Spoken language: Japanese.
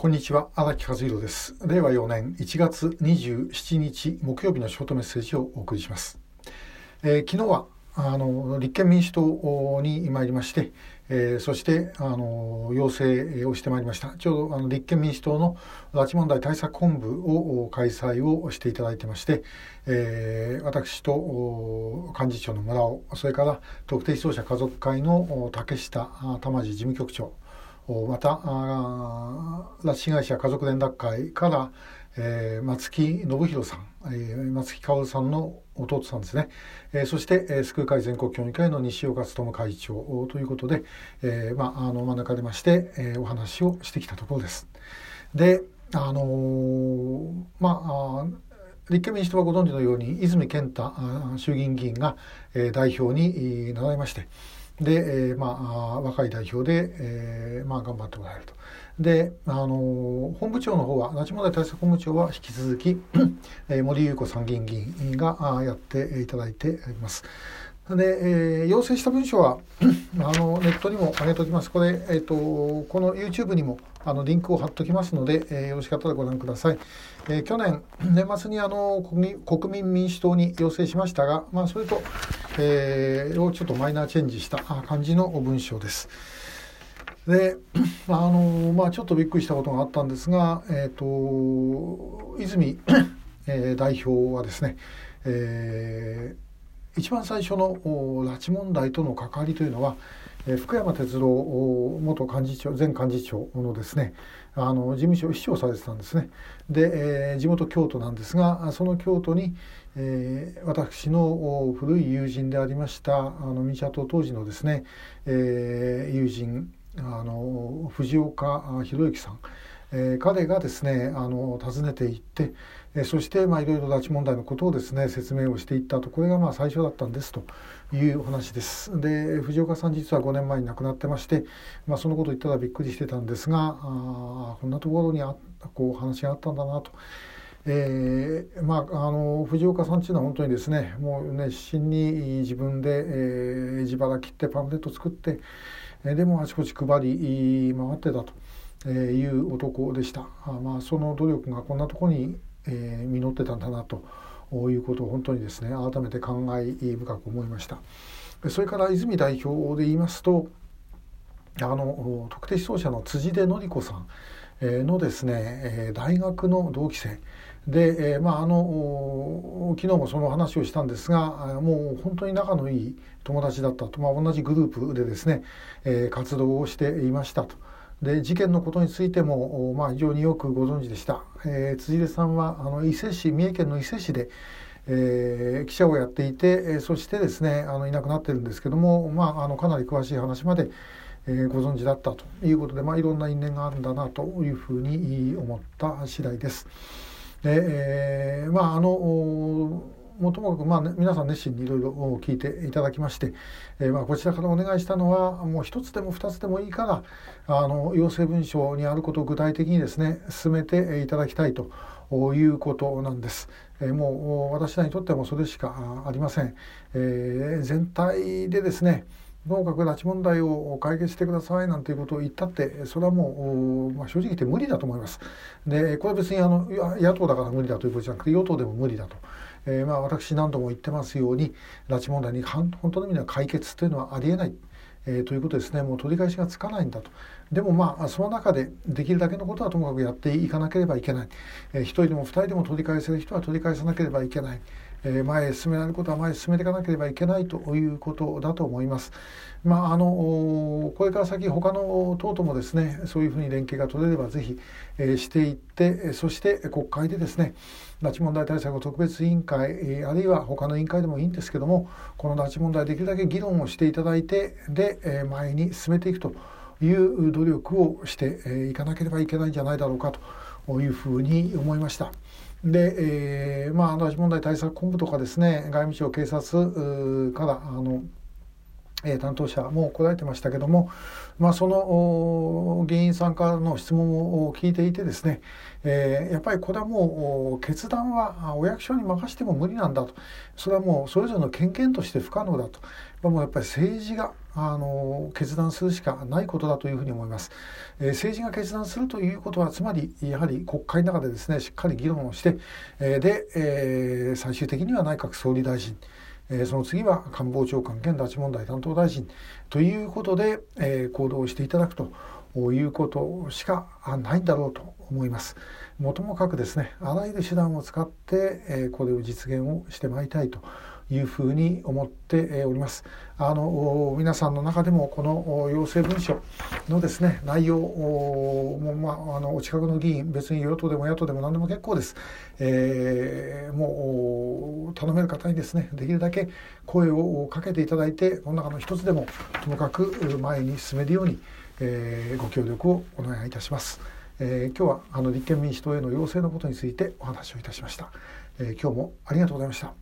こんにちは荒木和弘です。令和4年1月27日木曜日のショートメッセージをお送りします、えー、昨日はあの立憲民主党に参りまして、えー、そしてあの要請をしてまいりました。ちょうどあの立憲民主党の拉致問題対策本部を開催をしていただいてまして、えー、私と幹事長の村尾それから特定失踪者家族会の竹下玉地事務局長また拉致被害者家族連絡会から、えー、松木信弘さん、えー、松木薫さんの弟さんですね、えー、そして、えー、救う会全国協議会の西岡努会長ということで、えーまあ、あの真ん中でまして、えー、お話をしてきたところです。であのー、まあ立憲民主党はご存知のように泉健太衆議院議員が、えー、代表になられまして、で、えー、まあ若い代表で、えー、まあ頑張っておられると。で、あの本部長の方は拉致問題対策本部長は引き続き、えー、森裕子参議院議員がやっていただいております。で、えー、要請した文書はあのネットにも上げておきます。これ、えーと、この YouTube にもあのリンクを貼っておきますので、えー、よろしかったらご覧ください。えー、去年、年末にあの国民民主党に要請しましたが、まあ、それと、えー、をちょっとマイナーチェンジした感じの文章です。で、あのまあ、ちょっとびっくりしたことがあったんですが、えーと、泉、えー、代表はですね、えー一番最初の拉致問題との関わりというのは、え福山哲郎元幹事長前幹事長のですねあの事務所秘書をされてたんですね。で、えー、地元京都なんですがその京都に、えー、私の古い友人でありましたあの民社党当時のですね、えー、友人あの藤岡弘之さんえー、彼がですねあの訪ねていって、えー、そしてまあいろいろ拉致問題のことをですね説明をしていったとこれがまあ最初だったんですというお話です。で藤岡さん実は5年前に亡くなってまして、まあ、そのことを言ったらびっくりしてたんですがあこんなところにあこう話があったんだなと。えー、まあ、あの藤岡さんっていうのは本当にですねもう熱心に自分で、えー、自腹切ってパンフレット作って、えー、でもあちこち配り回ってたと。えいう男でした。あまあ、その努力がこんなところに、えー、実ってたんだなということを本当にですね改めて感慨深く思いました。それから泉代表で言いますとあの特定失踪者の辻出典子さんのですね大学の同期生で、え、まああの昨日もその話をしたんですがもう本当に仲のいい友達だったと、まあ、同じグループでですね、活動をしていましたと。で事件のことについても、まあ、非常によくご存知でした、えー、辻出さんはあの伊勢市三重県の伊勢市で、えー、記者をやっていてえそしてですねあのいなくなってるんですけども、まあ、あのかなり詳しい話まで、えー、ご存知だったということで、まあ、いろんな因縁があるんだなというふうに思った次第です。でえー、まああのもともかく、まあね、皆さん熱心にいろいろ聞いていただきまして、えー、まあこちらからお願いしたのはもう一つでも二つでもいいからあの要請文書にあることを具体的にですね進めていただきたいということなんです。もう私らにとってもそれしかありません。えー、全体でですねともかく拉致問題を解決してくださいなんていうことを言ったってそれはもう、まあ、正直言って無理だと思います。でこれは別にあの野党だから無理だということじゃなくて与党でも無理だと。えー、まあ私何度も言ってますように拉致問題に本当の意味では解決というのはありえない。えー、ということですねもう取り返しがつかないんだとでもまあその中でできるだけのことはともかくやっていかなければいけない、えー、1人でも2人でも取り返せる人は取り返さなければいけない、えー、前へ進められることは前へ進めていかなければいけないということだと思います。まあ、あのこれから先他の党ともですねそういうふうに連携が取れればぜひ、えー、していってそして国会でですね拉致問題対策特別委員会あるいは他の委員会でもいいんですけどもこの拉致問題できるだけ議論をしていただいてで前に進めていくと。いう努力をしていかなければいけないんじゃないだろうかというふうに思いました。で、えー、まあ拉致問題対策本部とかですね外務省警察からあのえ担当者も来られてましたけども、まあ、その議員さんからの質問を聞いていてですね、えー、やっぱりこれはもう決断はお役所に任せても無理なんだとそれはもうそれぞれの権限として不可能だともうやっぱり政治があの決断するしかないことだというふうに思います、えー、政治が決断するということはつまりやはり国会の中でですねしっかり議論をして、えー、で、えー、最終的には内閣総理大臣。えその次は官房長官兼拉致問題担当大臣。ということで、え行動していただくということしかないんだろうと思います。もともかくですねあらゆる手段を使って、えこれを実現をしてまいりたいと。いうふうに思っております。あの皆さんの中でもこの要請文書のですね内容も、まあ、あのお近くの議員別に与党でも野党でも何でも結構です。えー、もう頼める方にですねできるだけ声をかけていただいてこの中の一つでもともかく前に進めるように、えー、ご協力をお願いいたします。えー、今日はあの立憲民主党への要請のことについてお話をいたしました。えー、今日もありがとうございました。